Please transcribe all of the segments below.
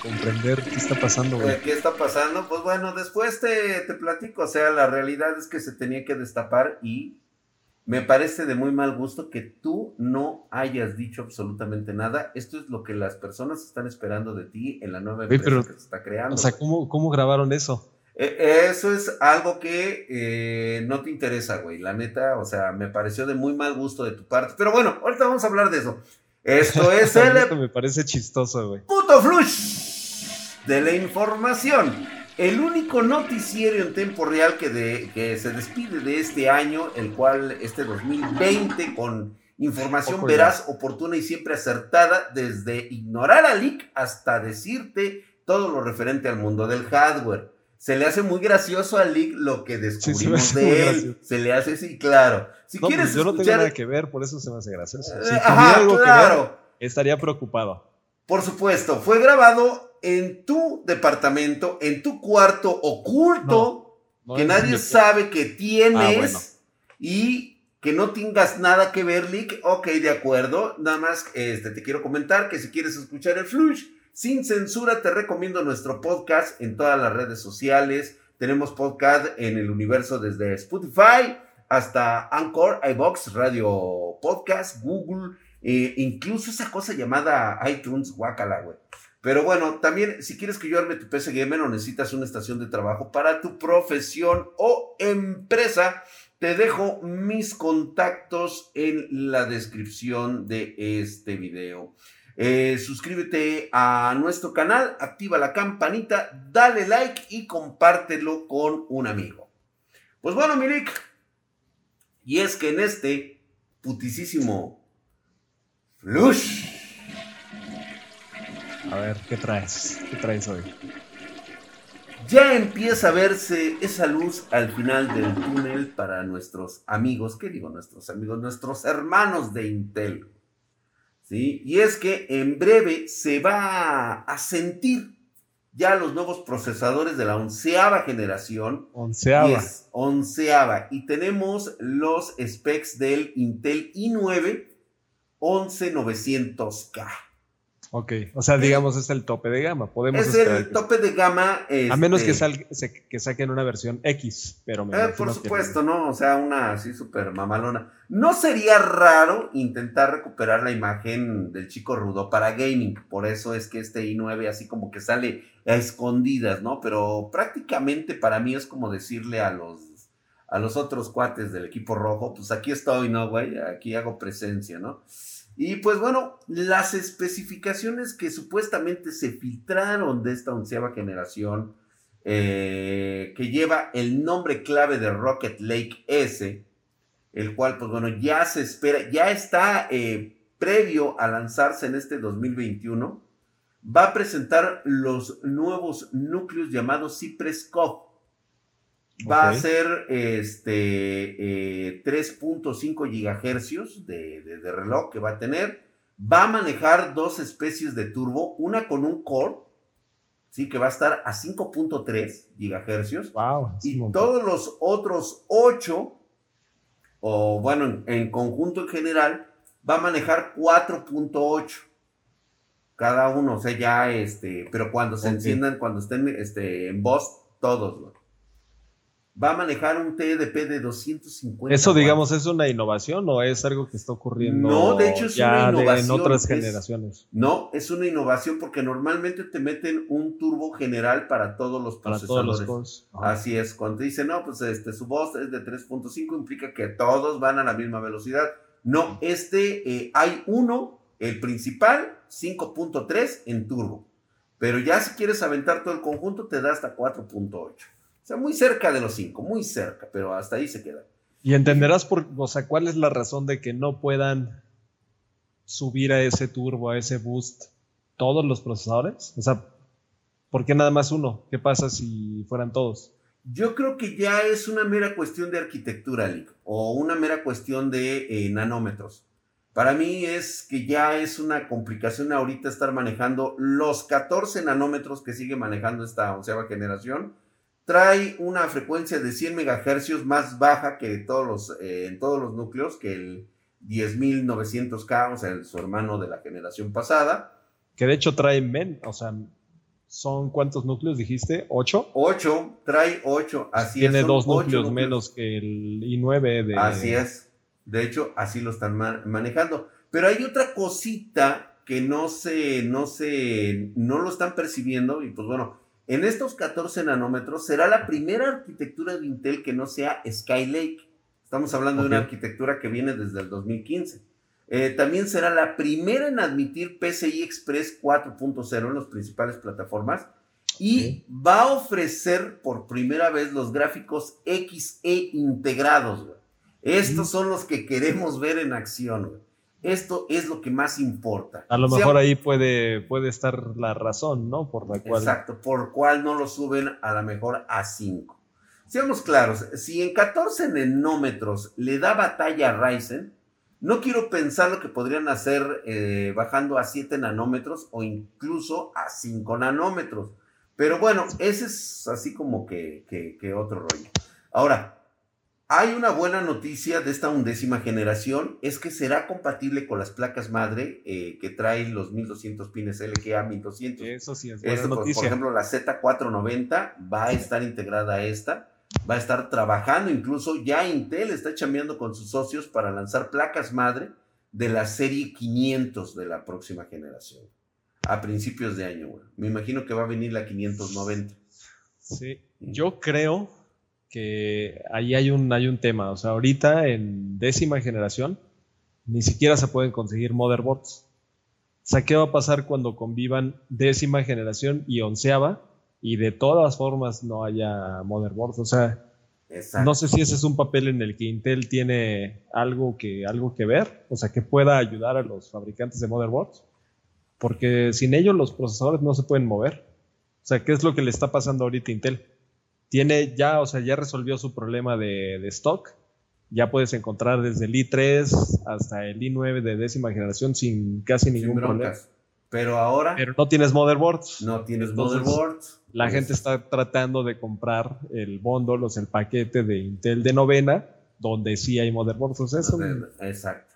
comprender qué está pasando, güey. ¿Qué está pasando? Pues bueno, después te, te platico. O sea, la realidad es que se tenía que destapar y me parece de muy mal gusto que tú no hayas dicho absolutamente nada. Esto es lo que las personas están esperando de ti en la nueva empresa que se está creando. O sea, ¿cómo, cómo grabaron eso? E, eso es algo que eh, no te interesa, güey. La neta, o sea, me pareció de muy mal gusto de tu parte. Pero bueno, ahorita vamos a hablar de eso. Esto es el. Esto me parece chistoso, güey. Puto flush de la información. El único noticiero en tiempo real que, de, que se despide de este año, el cual este 2020 con información veraz, oportuna y siempre acertada, desde ignorar a Leak hasta decirte todo lo referente al mundo del hardware. Se le hace muy gracioso a Leak lo que descubrimos de él. Se le hace así, claro. Si quieres pues yo no tengo nada que ver, por eso se me hace gracioso. Si eh, algo claro. que estaría preocupado. Por supuesto, fue grabado en tu departamento, en tu cuarto oculto, que nadie sabe que tienes ah, y que no tengas nada que ver, Lick. Ok, de acuerdo. Nada más este, te quiero comentar que si quieres escuchar el Flush sin censura, te recomiendo nuestro podcast en todas las redes sociales. Tenemos podcast en el universo desde Spotify hasta Anchor, iBox, Radio Podcast, Google, e incluso esa cosa llamada iTunes, guacala, güey. Pero bueno, también si quieres que yo arme tu PC Gamer o necesitas una estación de trabajo para tu profesión o empresa, te dejo mis contactos en la descripción de este video. Eh, suscríbete a nuestro canal, activa la campanita, dale like y compártelo con un amigo. Pues bueno, Milik, y es que en este putisísimo flush a ver, ¿qué traes? ¿Qué traes hoy? Ya empieza a verse esa luz al final del túnel para nuestros amigos, ¿qué digo nuestros amigos? Nuestros hermanos de Intel. ¿Sí? Y es que en breve se va a sentir ya los nuevos procesadores de la onceava generación. Onceava. onceava. Y tenemos los specs del Intel i9 11900K. Ok, o sea, digamos es el tope de gama. Podemos es el tope de gama. a menos que, este, que saquen una versión X, pero me eh, Por supuesto, ¿no? O sea, una así súper mamalona. No sería raro intentar recuperar la imagen del chico rudo para gaming. Por eso es que este i9 así como que sale a escondidas, ¿no? Pero prácticamente para mí es como decirle a los a los otros cuates del equipo rojo, pues aquí estoy, ¿no, güey? Aquí hago presencia, ¿no? Y pues bueno, las especificaciones que supuestamente se filtraron de esta onceava generación, eh, que lleva el nombre clave de Rocket Lake S, el cual pues bueno, ya se espera, ya está eh, previo a lanzarse en este 2021, va a presentar los nuevos núcleos llamados Cypress Cove Va a ser este, 3.5 eh, gigahercios de, de, reloj que va a tener. Va a manejar dos especies de turbo, una con un core, ¿sí? que va a estar a 5.3 gigahercios. Wow, y todos los otros 8, o bueno, en, conjunto en general, va a manejar 4.8 cada uno, o sea, ya este, pero cuando se enciendan, cuando estén este, en voz, todos va a manejar un TDP de 250. ¿Eso, digamos, es una innovación o es algo que está ocurriendo no, de hecho es una innovación, en otras generaciones? No, es una innovación porque normalmente te meten un turbo general para todos los procesadores. Todos los Así es, cuando dicen, no, pues este, su voz es de 3.5, implica que todos van a la misma velocidad. No, este eh, hay uno, el principal, 5.3 en turbo. Pero ya si quieres aventar todo el conjunto, te da hasta 4.8 sea, muy cerca de los cinco, muy cerca, pero hasta ahí se queda. Y entenderás por, o sea, cuál es la razón de que no puedan subir a ese turbo, a ese boost, todos los procesadores. O sea, ¿por qué nada más uno? ¿Qué pasa si fueran todos? Yo creo que ya es una mera cuestión de arquitectura, Lick, o una mera cuestión de eh, nanómetros. Para mí es que ya es una complicación ahorita estar manejando los 14 nanómetros que sigue manejando esta onceava generación trae una frecuencia de 100 MHz más baja que todos los, eh, en todos los núcleos, que el 10.900K, o sea, su hermano de la generación pasada. Que de hecho trae men, o sea, son cuántos núcleos dijiste? ¿Ocho? Ocho, trae ocho. Así Tiene dos núcleos, menos que el i9 de. Así es. De hecho, así lo están manejando. Pero hay otra cosita que no se, no se, no lo están percibiendo. Y pues bueno, en estos 14 nanómetros será la primera arquitectura de Intel que no sea Skylake. Estamos hablando de una arquitectura que viene desde el 2015. Eh, también será la primera en admitir PCI Express 4.0 en las principales plataformas y va a ofrecer por primera vez los gráficos XE integrados. Estos son los que queremos ver en acción. Esto es lo que más importa. A lo mejor ahí puede, puede estar la razón, ¿no? Por la cual. Exacto, por cual no lo suben a lo mejor a 5. Seamos claros, si en 14 nanómetros le da batalla a Ryzen, no quiero pensar lo que podrían hacer eh, bajando a 7 nanómetros o incluso a 5 nanómetros. Pero bueno, ese es así como que, otro rollo. Ahora, hay una buena noticia de esta undécima generación, es que será compatible con las placas madre eh, que traen los 1200 pines LGA 1200. Eso sí es buena noticia. Por, ejemplo, la Z490 va a estar integrada a esta va a estar trabajando, incluso ya Intel está chambeando con sus socios para lanzar placas madre de la serie 500 de la próxima generación, a principios de año. Me imagino que va a venir la 590. Sí, yo creo que ahí hay un, hay un tema, o sea, ahorita en décima generación ni siquiera se pueden conseguir motherboards. O sea, ¿qué va a pasar cuando convivan décima generación y onceava? y de todas formas no haya motherboards. O sea, no sé si ese es un papel en el que Intel tiene algo que, algo que ver, o sea, que pueda ayudar a los fabricantes de motherboards, porque sin ellos los procesadores no se pueden mover. O sea, ¿qué es lo que le está pasando ahorita a Intel? Tiene ya, o sea, ya resolvió su problema de, stock. Ya puedes encontrar desde el i3 hasta el i9 de décima generación sin casi ningún problema. Pero ahora. Pero no tienes motherboards. No tienes motherboards. La pues gente está tratando de comprar el bundle, o sea, el paquete de Intel de novena, donde sí hay motherboards. Exacto.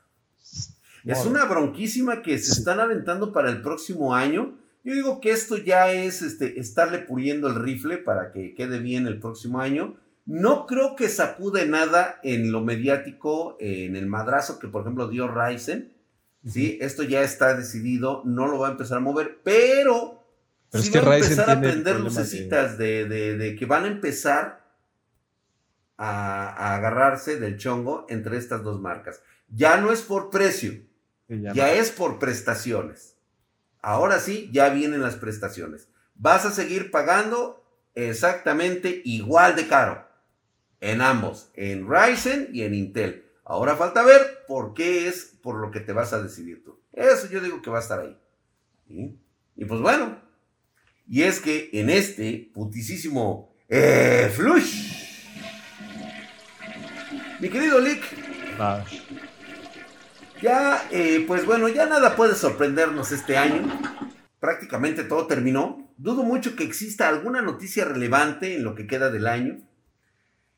Es una bronquísima que se están aventando para el próximo año. Yo digo que esto ya es este, estarle puliendo el rifle para que quede bien el próximo año. No creo que sacude nada en lo mediático, en el madrazo que, por ejemplo, dio Ryzen ¿sí? Esto ya está decidido, no lo va a empezar a mover, pero, sí va a empezar a prender lucecitas de... que van a empezar a, agarrarse del chongo entre estas dos marcas. Ya no es por precio, ya, es por prestaciones. Ahora sí, ya vienen las prestaciones. Vas a seguir pagando exactamente igual de caro en ambos, en Ryzen y en Intel. Ahora falta ver por qué es por lo que te vas a decidir tú. Eso yo digo que va a estar ahí. Y pues bueno, y es que en este putisísimo eh, flush, mi querido Lick, ya, eh, pues bueno, ya nada puede sorprendernos este año. Prácticamente todo terminó. Dudo mucho que exista alguna noticia relevante en lo que queda del año.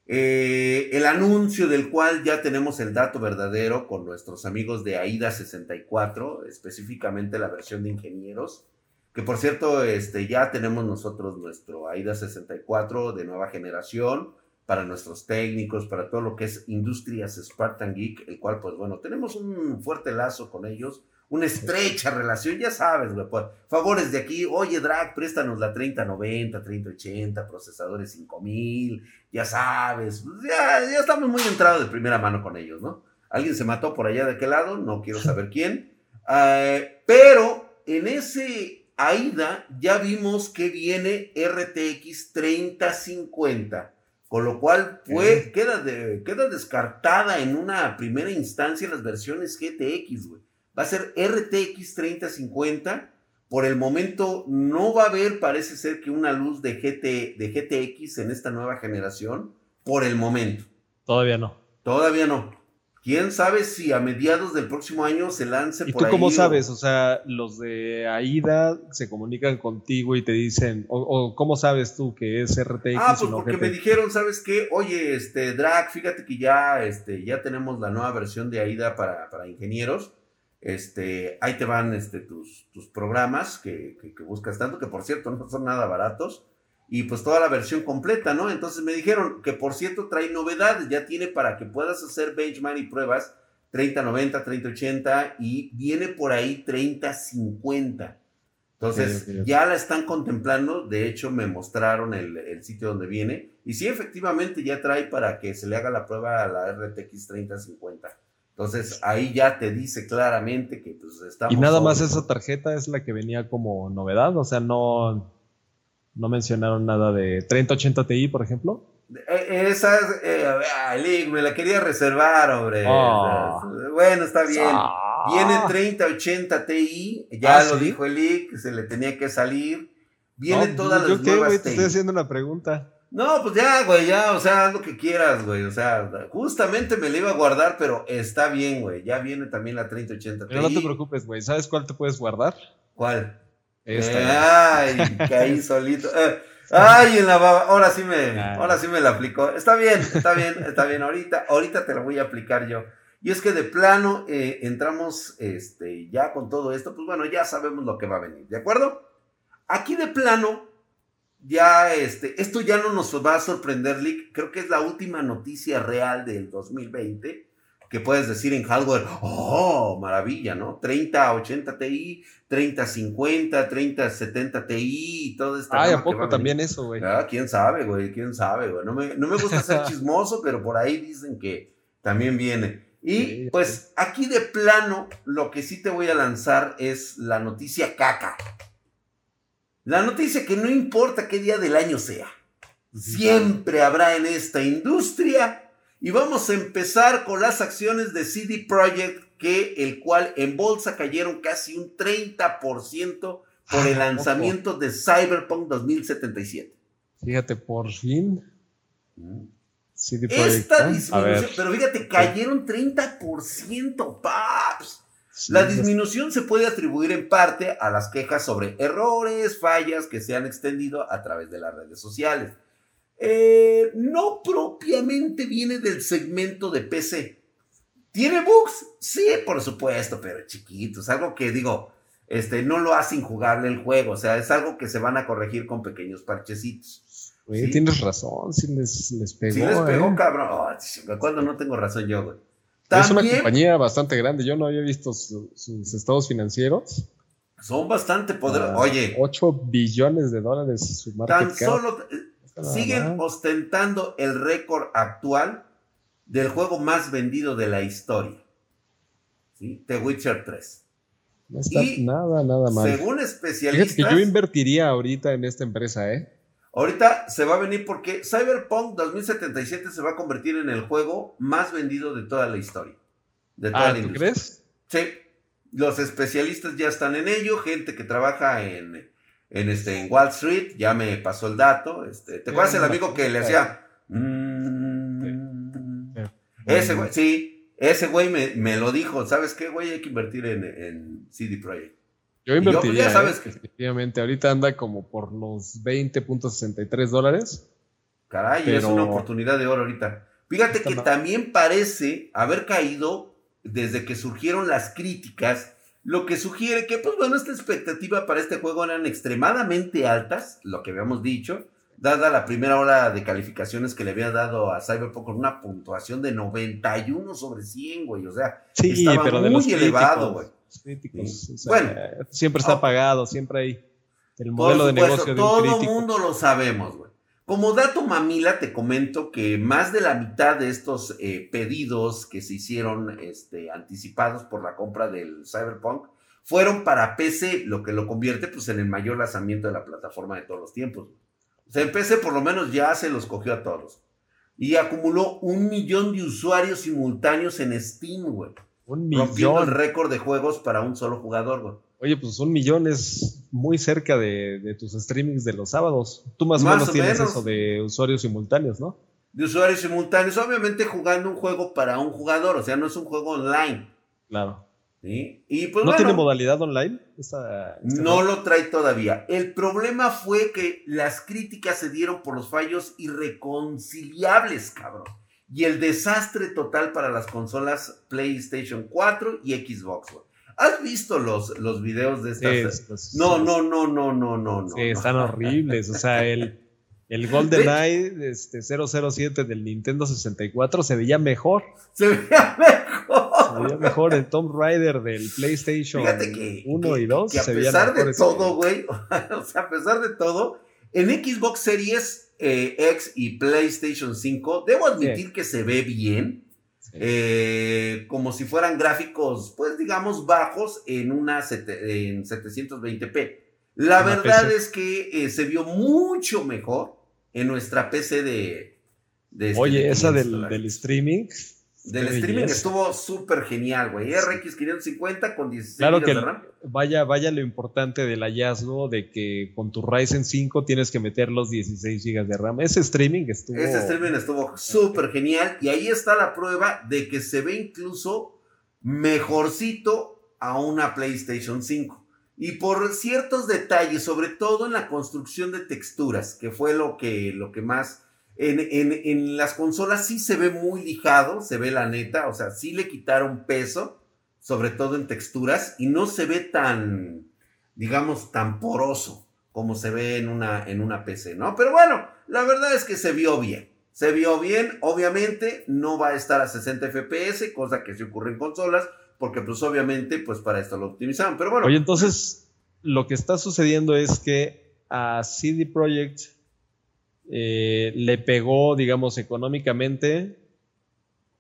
Eh, el anuncio del cual ya tenemos el dato verdadero con nuestros amigos de AIDA 64, específicamente la versión de ingenieros, que por cierto, este, ya tenemos nosotros nuestro AIDA 64 de nueva generación para nuestros técnicos, para todo lo que es Industrias Spartan Geek, el cual pues bueno, tenemos un fuerte lazo con ellos una estrecha relación, ya sabes, güey, por favores de aquí, oye, Drag, préstanos la 3090, 3080, procesadores 5000, ya sabes, pues, ya, ya estamos muy entrados de primera mano con ellos, ¿no? Alguien se mató por allá de aquel lado, no quiero saber quién, eh, pero en ese AIDA ya vimos que viene RTX 3050, con lo cual queda, de, queda descartada en una primera instancia las versiones GTX, güey va a ser RTX 3050. Por el momento no va a haber, parece ser que una luz de, GT, de GTX en esta nueva generación. Por el momento. Todavía no. Todavía no. ¿Quién sabe si a mediados del próximo año se lance ¿Y tú cómo sabes? O sea, los de AIDA se comunican contigo y te dicen, o, cómo sabes tú que es RTX? Ah, pues porque me dijeron, ¿sabes qué? Oye, este, Drag, fíjate que ya, este, ya tenemos la nueva versión de AIDA para, para ingenieros Este, ahí te van este, tus, tus programas que, que, buscas tanto, que por cierto no son nada baratos, y pues toda la versión completa, ¿no? Entonces me dijeron que por cierto trae novedades, ya tiene para que puedas hacer benchmark y pruebas 30-90, 30-80 y viene por ahí 30-50. Entonces, ya la están contemplando. De hecho, me mostraron el, sitio donde viene. Y sí, efectivamente, ya trae para que se le haga la prueba a la RTX 3050. Entonces, ahí ya te dice claramente que pues estamos. Y nada más esa tarjeta es la que venía como novedad. O sea, no, no mencionaron nada de 3080 Ti, por ejemplo. E, esa, eh, me la quería reservar, hombre. Ah. Bueno, está bien. Viene 3080 Ti, ya ah, lo dijo el que se le tenía que salir. Viene todas las qué, nuevas Te estoy haciendo una pregunta. No, pues ya, güey, ya, o sea, haz lo que quieras, güey. O sea, justamente me la iba a guardar, pero está bien, güey. Ya viene también la 3080 Ti. Pero no te preocupes, güey. ¿Sabes cuál te puedes guardar? ¿Cuál? Esta. ay, caí solito. Eh, ay, en la baba. Ahora sí me, ahora sí me la aplicó. Está bien, está bien, está bien. Ahorita, ahorita te la voy a aplicar yo. Y es que de plano eh, entramos este, ya con todo esto, pues bueno, ya sabemos lo que va a venir, ¿de acuerdo? Aquí de plano, ya este, esto ya no nos va a sorprender, Lick. Creo que es la última noticia real del 2020 que puedes decir en hardware, oh, maravilla, ¿no? 30, 80 Ti, 30, 50, 30, 70 Ti y todo esto. Ay, ¿a poco también eso, güey? Ah, quién sabe, güey, quién sabe, güey. No me, no me gusta ser chismoso, pero por ahí dicen que también viene. Y pues aquí de plano, lo que sí te voy a lanzar es la noticia caca. La noticia que no importa qué día del año sea, siempre habrá en esta industria. Y vamos a empezar con las acciones de CD Projekt, que el cual en bolsa cayeron casi un 30% por el lanzamiento de Cyberpunk 2077. Fíjate, por fin. Mm. Esta disminución, pero fíjate, cayeron 30%, paps. la disminución se puede atribuir en parte a las quejas sobre errores, fallas que se han extendido a través de las redes sociales. Eh, no propiamente viene del segmento de PC. ¿Tiene bugs? Sí, por supuesto, pero chiquitos. Algo que digo, este, no lo hace injugable el juego. O sea, es algo que se van a corregir con pequeños parchecitos. Oye, tienes razón, si les, les pegó. Sí les pegó, ¿eh? cabrón. Oh, ¿Cuándo no tengo razón yo, güey? Es una compañía bastante grande. Yo no había visto sus estados financieros. Son bastante poderosos. Ah, Oye. 8 billones de dólares su market Tan solo siguen ostentando el récord actual del juego más vendido de la historia. ¿Sí? The Witcher 3. No está nada, nada mal. Según especialistas. Fíjate que yo invertiría ahorita en esta empresa, ¿eh? Ahorita se va a venir porque Cyberpunk 2077 se va a convertir en el juego más vendido de toda la historia. De toda ah, la ¿tú crees? Sí. Los especialistas ya están en ello, gente que trabaja en, en, este, en Wall Street, ya me pasó el dato. Este, ¿Te acuerdas el amigo que le hacía? Mm, ese güey, sí, ese güey me, lo dijo. ¿Sabes qué, güey? Hay que invertir en, en CD Projekt. Yo invertiría, ya sabes ¿eh? que... efectivamente, ahorita anda como por los 20.63 dólares. Caray, es una oportunidad de oro ahorita. Fíjate que también parece haber caído desde que surgieron las críticas, lo que sugiere que, pues bueno, esta expectativa para este juego eran extremadamente altas, lo que habíamos dicho, dada la primera hora de calificaciones que le había dado a Cyberpunk con una puntuación de 91 sobre 100, güey, o sea, estaba muy elevado, güey críticos. bueno, siempre está pagado, siempre hay el modelo de negocio de Todo el mundo lo sabemos, güey. Como dato mamila, te comento que más de la mitad de estos eh, pedidos que se hicieron este, anticipados por la compra del Cyberpunk fueron para PC, lo que lo convierte pues, en el mayor lanzamiento de la plataforma de todos los tiempos. O sea, en PC por lo menos ya se los cogió a todos. Y acumuló un millón de usuarios simultáneos en Steam, güey. Un millón. el récord de juegos para un solo jugador, güey. Oye, pues un millón es muy cerca de, tus streamings de los sábados. Tú más, o menos tienes eso de usuarios simultáneos, ¿no? De usuarios simultáneos, obviamente jugando un juego para un jugador, o sea, no es un juego online. Claro. ¿Sí? Y pues, ¿No tiene modalidad online? no lo trae todavía. El problema fue que las críticas se dieron por los fallos irreconciliables, cabrón y el desastre total para las consolas PlayStation 4 y Xbox. ¿Has visto los, los videos de estas? Pues, no, no, no, no, no, no, Sí, están horribles. O sea, el, el GoldenEye este, 007 del Nintendo 64 se veía mejor. Se veía mejor. Se veía mejor el Tomb Raider del PlayStation 1 y 2. Que a pesar de todo, güey, o sea, a pesar de todo, en Xbox Series eh, X y PlayStation 5, debo admitir que se ve bien. Eh, como si fueran gráficos, pues digamos, bajos en una en 720p. La verdad es que eh, se vio mucho mejor en nuestra PC de... Este, Oye, esa del, del, streaming del streaming estuvo súper genial, güey. RX 550 con 16 claro que de RAM. Vaya, vaya lo importante del hallazgo de que con tu Ryzen 5 tienes que meter los 16 GB de RAM. Ese streaming estuvo. Ese streaming estuvo súper genial. Y ahí está la prueba de que se ve incluso mejorcito a una PlayStation 5. Y por ciertos detalles, sobre todo en la construcción de texturas, que fue lo que, lo que más en, las consolas sí se ve muy lijado, se ve la neta, o sea, sí le quitaron peso, sobre todo en texturas, y no se ve tan, digamos, tan poroso como se ve en una, en una PC, ¿no? Pero bueno, la verdad es que se vio bien. Se vio bien, obviamente no va a estar a 60 FPS, cosa que se ocurre en consolas, porque pues obviamente pues para esto lo optimizaron, pero bueno. Oye, entonces lo que está sucediendo es que a CD Projekt eh, le pegó, digamos, económicamente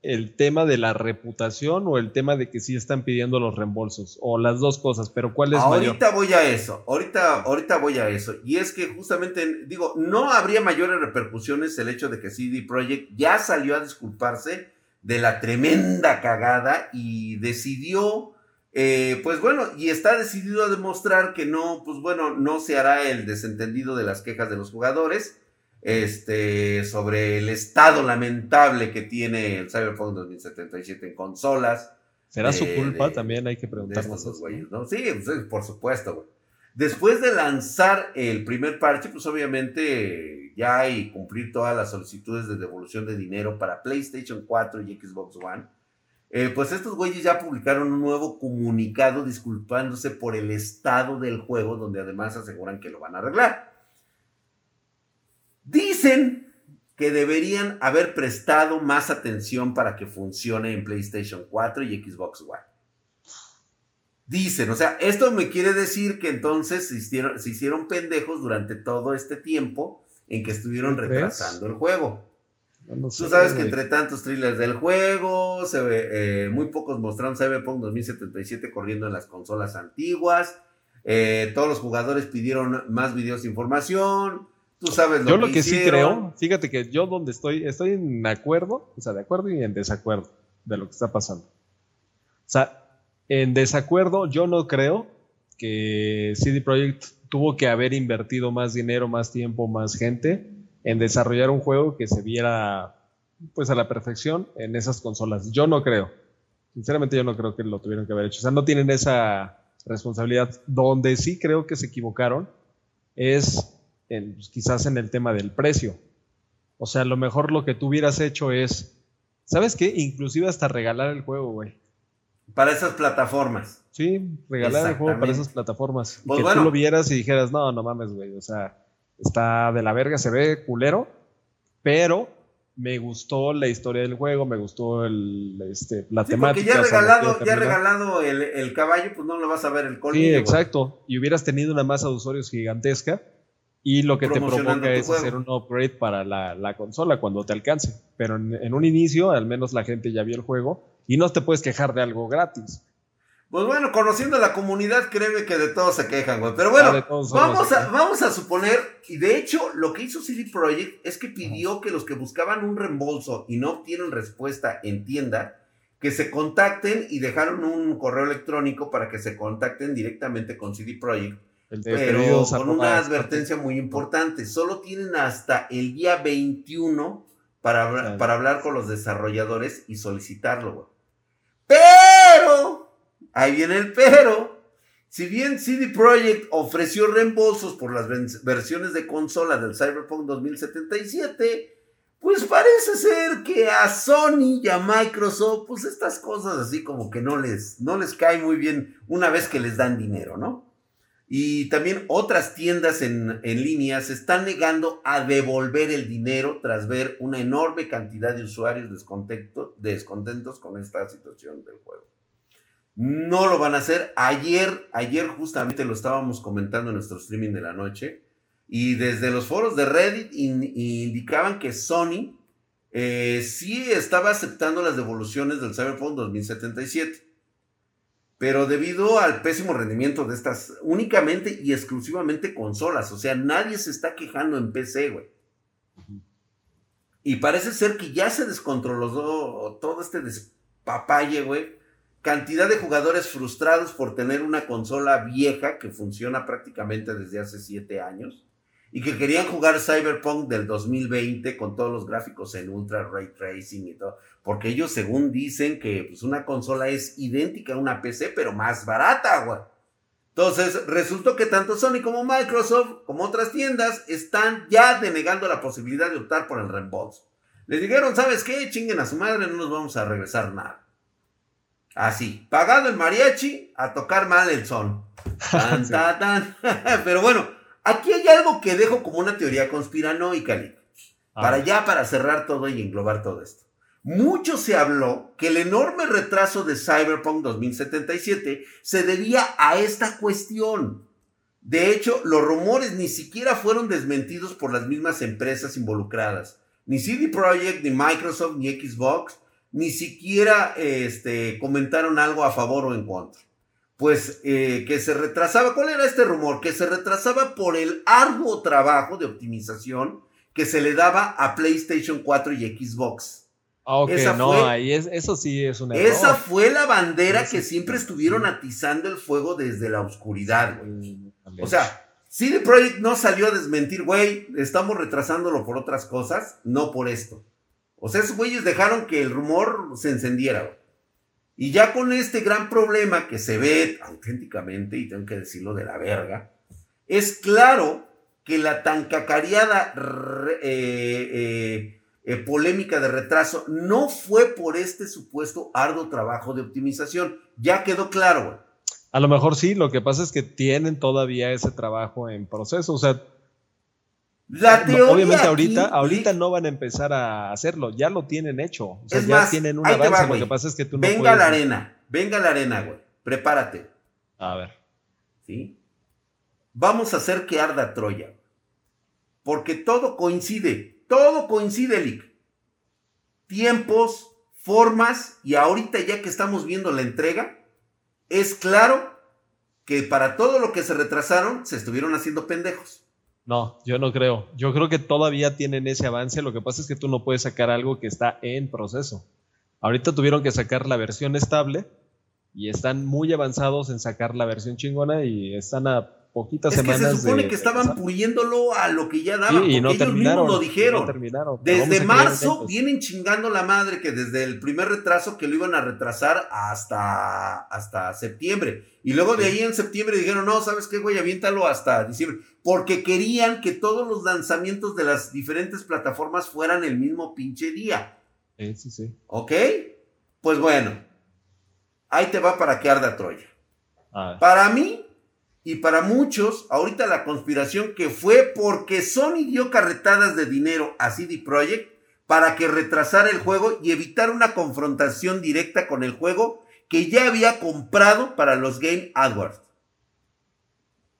el tema de la reputación o el tema de que sí están pidiendo los reembolsos o las dos cosas, pero ¿cuál es Ahorita voy a eso, ahorita, ahorita voy a eso. Y es que justamente, digo, no habría mayores repercusiones el hecho de que CD Projekt ya salió a disculparse de la tremenda cagada y decidió, eh, pues bueno, y está decidido a demostrar que no, pues bueno, no se hará el desentendido de las quejas de los jugadores este, sobre el estado lamentable que tiene el Cyberpunk 2077 en consolas. ¿Será su culpa? También hay que preguntarnos Sí, pues, por supuesto, Después de lanzar el primer parche, pues obviamente ya hay cumplir todas las solicitudes de devolución de dinero para PlayStation 4 y Xbox One. Eh, pues estos güeyes ya publicaron un nuevo comunicado disculpándose por el estado del juego, donde además aseguran que lo van a arreglar. Dicen que deberían haber prestado más atención para que funcione en PlayStation 4 y Xbox One. Dicen, o sea, esto me quiere decir que entonces se hicieron, pendejos durante todo este tiempo en que estuvieron retrasando el juego. Tú sabes que entre tantos thrillers del juego, se ve, eh, muy pocos mostraron Cyberpunk 2077 corriendo en las consolas antiguas. Eh, todos los jugadores pidieron más videos de información. Tú sabes lo Yo lo que, sí creo, fíjate que yo donde estoy, estoy en acuerdo, o sea, de acuerdo y en desacuerdo de lo que está pasando. O sea, en desacuerdo, yo no creo que CD Projekt tuvo que haber invertido más dinero, más tiempo, más gente en desarrollar un juego que se viera pues a la perfección en esas consolas. Yo no creo. Sinceramente yo no creo que lo tuvieron que haber hecho. O sea, no tienen esa responsabilidad. Donde sí creo que se equivocaron es pues, quizás en el tema del precio. O sea, a lo mejor lo que tú hubieras hecho es, ¿sabes qué? Inclusive hasta regalar el juego, güey. Para esas plataformas. Sí, regalar el juego para esas plataformas. Pues que tú lo vieras y dijeras, no, no mames, güey. O sea, está de la verga, se ve culero, pero me gustó la historia del juego, me gustó el, este, la temática. Porque ya regalado, ya regalado el, caballo, pues no lo vas a ver el colmillo. Sí, exacto. Y hubieras tenido una masa de usuarios gigantesca y lo que te provoca es hacer un upgrade para la, consola cuando te alcance. Pero en, un inicio, al menos la gente ya vio el juego y no te puedes quejar de algo gratis. Pues bueno, conociendo la comunidad, créeme que de todos se quejan, güey. Pero bueno, ah, vamos, a, vamos a suponer, y de hecho, lo que hizo CD Projekt es que pidió que los que buscaban un reembolso y no obtienen respuesta en tienda, que se contacten y dejaron un correo electrónico para que se contacten directamente con CD Projekt pero con una advertencia muy importante. Solo tienen hasta el día 21 para, para hablar con los desarrolladores y solicitarlo, Pero, ahí viene el pero. Si bien CD Projekt ofreció reembolsos por las versiones de consola del Cyberpunk 2077, pues parece ser que a Sony y a Microsoft, pues estas cosas así como que no les, no les cae muy bien una vez que les dan dinero, ¿no? Y también otras tiendas en, en línea se están negando a devolver el dinero tras ver una enorme cantidad de usuarios descontentos con esta situación del juego. No lo van a hacer. Ayer, ayer justamente lo estábamos comentando en nuestro streaming de la noche. Y desde los foros de Reddit indicaban que Sony eh, sí estaba aceptando las devoluciones del Cyberpunk 2077. Pero debido al pésimo rendimiento de estas únicamente y exclusivamente consolas. O sea, nadie se está quejando en PC, güey. Y parece ser que ya se descontroló todo este despapalle, güey cantidad de jugadores frustrados por tener una consola vieja que funciona prácticamente desde hace siete años y que querían jugar Cyberpunk del 2020 con todos los gráficos en ultra ray tracing y todo, porque ellos según dicen que pues, una consola es idéntica a una PC pero más barata, güey. Entonces, resultó que tanto Sony como Microsoft, como otras tiendas, están ya denegando la posibilidad de optar por el reembolso. Les dijeron, ¿sabes qué? Chinguen a su madre, no nos vamos a regresar nada. Así, pagado el mariachi a tocar mal el son. Pero bueno, aquí hay algo que dejo como una teoría conspiranoica, Para ya, para cerrar todo y englobar todo esto. Mucho se habló que el enorme retraso de Cyberpunk 2077 se debía a esta cuestión. De hecho, los rumores ni siquiera fueron desmentidos por las mismas empresas involucradas. Ni CD Projekt, ni Microsoft, ni Xbox ni siquiera este, comentaron algo a favor o en contra. Pues eh, que se retrasaba, ¿cuál era este rumor? Que se retrasaba por el arduo trabajo de optimización que se le daba a PlayStation 4 y Xbox. Ah, ok, no, ahí es, eso sí es una. Esa fue la bandera que siempre estuvieron atizando el fuego desde la oscuridad, güey. O sea, CD Projekt no salió a desmentir, güey, estamos retrasándolo por otras cosas, no por esto. O sea, esos güeyes dejaron que el rumor se encendiera. Y ya con este gran problema que se ve auténticamente, y tengo que decirlo de la verga, es claro que la tan cacareada eh, eh, eh, polémica de retraso no fue por este supuesto arduo trabajo de optimización. Ya quedó claro. A lo mejor sí, lo que pasa es que tienen todavía ese trabajo en proceso. O sea, Obviamente ahorita, ahorita no van a empezar a hacerlo, ya lo tienen hecho. O sea, ya tienen un avance. lo que pasa es que tú no Venga la arena, venga la arena, güey. Prepárate. A ver. ¿Sí? Vamos a hacer que arda Troya. Porque todo coincide, todo coincide, Lick. Tiempos, formas, y ahorita ya que estamos viendo la entrega, es claro que para todo lo que se retrasaron, se estuvieron haciendo pendejos. No, yo no creo. Yo creo que todavía tienen ese avance. Lo que pasa es que tú no puedes sacar algo que está en proceso. Ahorita tuvieron que sacar la versión estable y están muy avanzados en sacar la versión chingona y están a poquitas es semanas. Que se supone que estaban puliéndolo a lo que ya daban. y no ellos terminaron, lo dijeron. Desde marzo vienen chingando la madre que desde el primer retraso que lo iban a retrasar hasta, hasta septiembre. Y luego de ahí en septiembre dijeron, no, ¿sabes qué, güey? Aviéntalo hasta diciembre. Porque querían que todos los lanzamientos de las diferentes plataformas fueran el mismo pinche día. Sí, sí, sí. ¿Ok? Pues bueno, ahí te va para que arda Troya. Para mí, y para muchos, ahorita la conspiración que fue porque Sony dio carretadas de dinero a CD Projekt para que retrasara el juego y evitar una confrontación directa con el juego que ya había comprado para los Game Awards.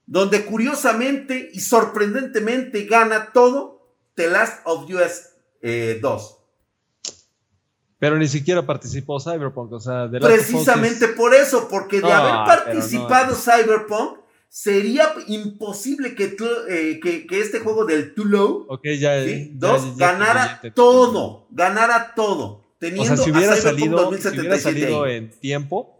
Donde curiosamente y sorprendentemente gana todo The Last of Us 2. Eh, pero ni siquiera participó Cyberpunk, o sea, Precisamente por eso, porque de haber participado Cyberpunk, sería imposible que, eh, que, que, este juego del Too Low okay, ya, dos, ganara todo, ganara todo. Teniendo o sea, si hubiera, salido, si hubiera salido en tiempo.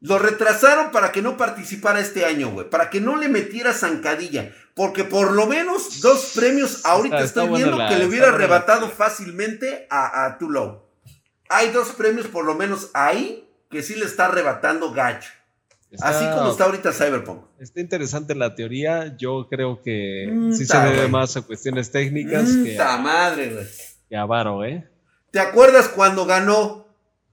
Lo retrasaron para que no participara este año, güey. Para que no le metiera zancadilla. Porque por lo menos dos premios ahorita estoy viendo que le hubiera arrebatado fácilmente a, a Too Low. Hay dos premios por lo menos ahí que sí le está arrebatando gacho. Así como está ahorita Cyberpunk. Está interesante la teoría. Yo creo que mm, sí se debe más a cuestiones técnicas mm, que, a, madre, güey. que a Varo, ¿eh? ¿Te acuerdas cuando ganó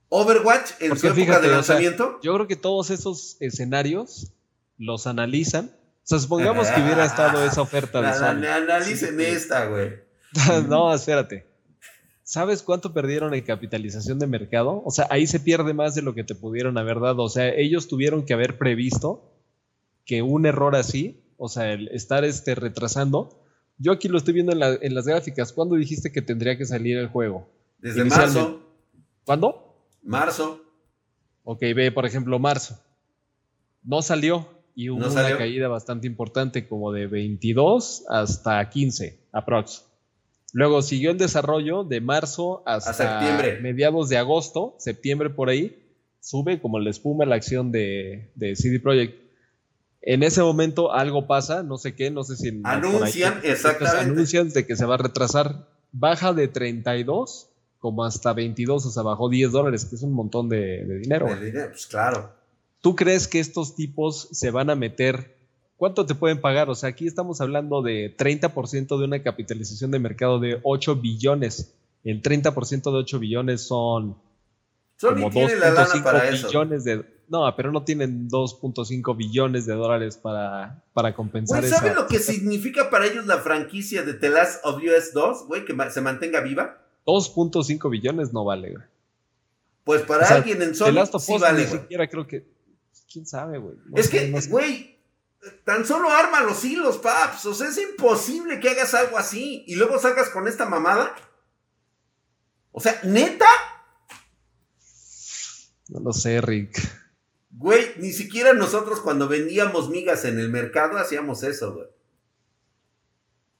Overwatch en su época de lanzamiento? yo creo que todos esos escenarios los analizan. O sea, supongamos que hubiera estado esa oferta de Sony. Analicen esta, güey. no, espérate. ¿Sabes cuánto perdieron en capitalización de mercado? O sea, ahí se pierde más de lo que te pudieron haber dado. O sea, ellos tuvieron que haber previsto que un error así, o sea, el estar este, retrasando. Yo aquí lo estoy viendo en, las gráficas. ¿Cuándo dijiste que tendría que salir el juego? Desde marzo. ¿Cuándo? Marzo. Ok, ve, por ejemplo, marzo. No salió y hubo una caída bastante importante, como de 22 hasta 15, aprox. Luego siguió el desarrollo de marzo hasta mediados de agosto, septiembre por ahí. Sube como la espuma la acción de, CD Projekt. En ese momento algo pasa, no sé qué, no sé si... Anuncian, exactamente. Anuncian de que se va a retrasar. Baja de 32 como hasta 22, o sea, bajó 10 dólares, que es un montón de, dinero. De dinero, pues claro. ¿Tú crees que estos tipos se van a meter ¿Cuánto te pueden pagar? O sea, aquí estamos hablando de 30% de una capitalización de mercado de 8 billones. El 30% de 8 billones son como 2.5 billones de... No, pero no tienen 2.5 billones de dólares para, para compensar eso. ¿Sabes lo que significa para ellos la franquicia de The Last of Us 2, güey? Que se mantenga viva. 2.5 billones no vale, güey. Pues para alguien en Sony sí vale, Ni siquiera creo que... ¿Quién sabe, güey? es que, güey, Tan solo arma los hilos, paps. O sea, es imposible que hagas algo así y luego salgas con esta mamada. O sea, neta. No lo sé, Rick. Güey, ni siquiera nosotros cuando vendíamos migas en el mercado hacíamos eso, güey.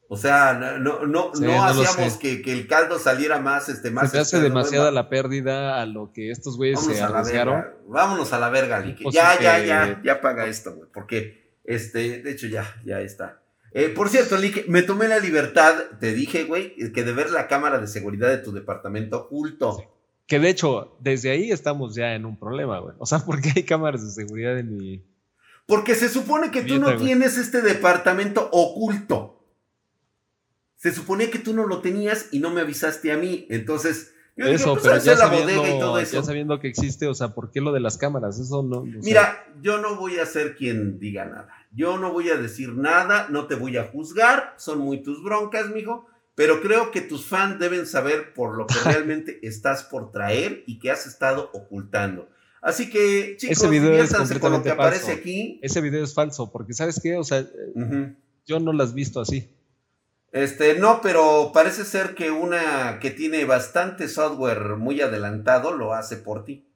O sea, no, no, no, hacíamos que, el caldo saliera más, este, más. Se hace demasiada la pérdida a lo que estos güeyes se arriesgaron. Vámonos a la verga, Lick. Ya, ya, ya, ya paga esto, güey. Porque este, de hecho, ya, ya está. Eh, por cierto, Lick, me tomé la libertad, te dije, güey, que de ver la cámara de seguridad de tu departamento oculto. Que de hecho, desde ahí estamos ya en un problema, güey. O sea, ¿por qué hay cámaras de seguridad en mi. Porque se supone que tú no tienes este departamento oculto. Se supone que tú no lo tenías y no me avisaste a mí. Entonces, yo eso, pues, pero ya sabiendo, ya sabiendo que existe, o sea, ¿por qué lo de las cámaras? Eso no. Mira, yo no voy a ser quien diga nada. Yo no voy a decir nada, no te voy a juzgar, son muy tus broncas, mijo, pero creo que tus fans deben saber por lo que realmente estás por traer y que has estado ocultando. Así que, chicos, Ese video es con lo que aparece aquí. Ese video es falso, porque ¿sabes qué? O sea, yo no lo has visto así. Este, no, pero parece ser que una que tiene bastante software muy adelantado lo hace por ti.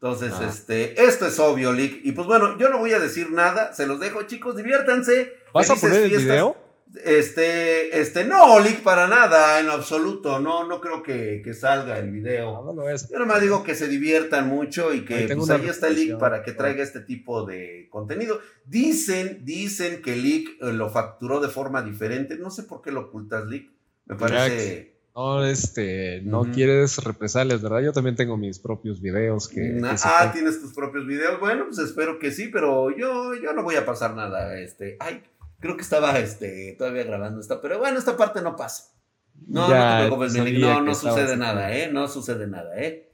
Entonces, ah. este, esto es obvio, Lick. Y pues bueno, yo no voy a decir nada, se los dejo, chicos, diviértanse. ¿Vas a poner el video? Este, este, no, Lick, para nada, en absoluto. No, no creo que, salga el video. No, no Yo nomás digo que se diviertan mucho y que ahí, pues, ahí está Lick para que traiga este tipo de contenido. Dicen, dicen que Lick eh, lo facturó de forma diferente. No sé por qué lo ocultas, Lick. Me parece. No, este, no quieres represalias, ¿verdad? Yo también tengo mis propios videos que. ah, tienes tus propios videos. Bueno, pues espero que sí, pero yo, yo no voy a pasar nada. Este, ay, Creo que estaba este, todavía grabando esta, pero bueno, esta parte no pasa. No, no te preocupes, no, no sucede nada, ¿eh? No sucede nada, ¿eh?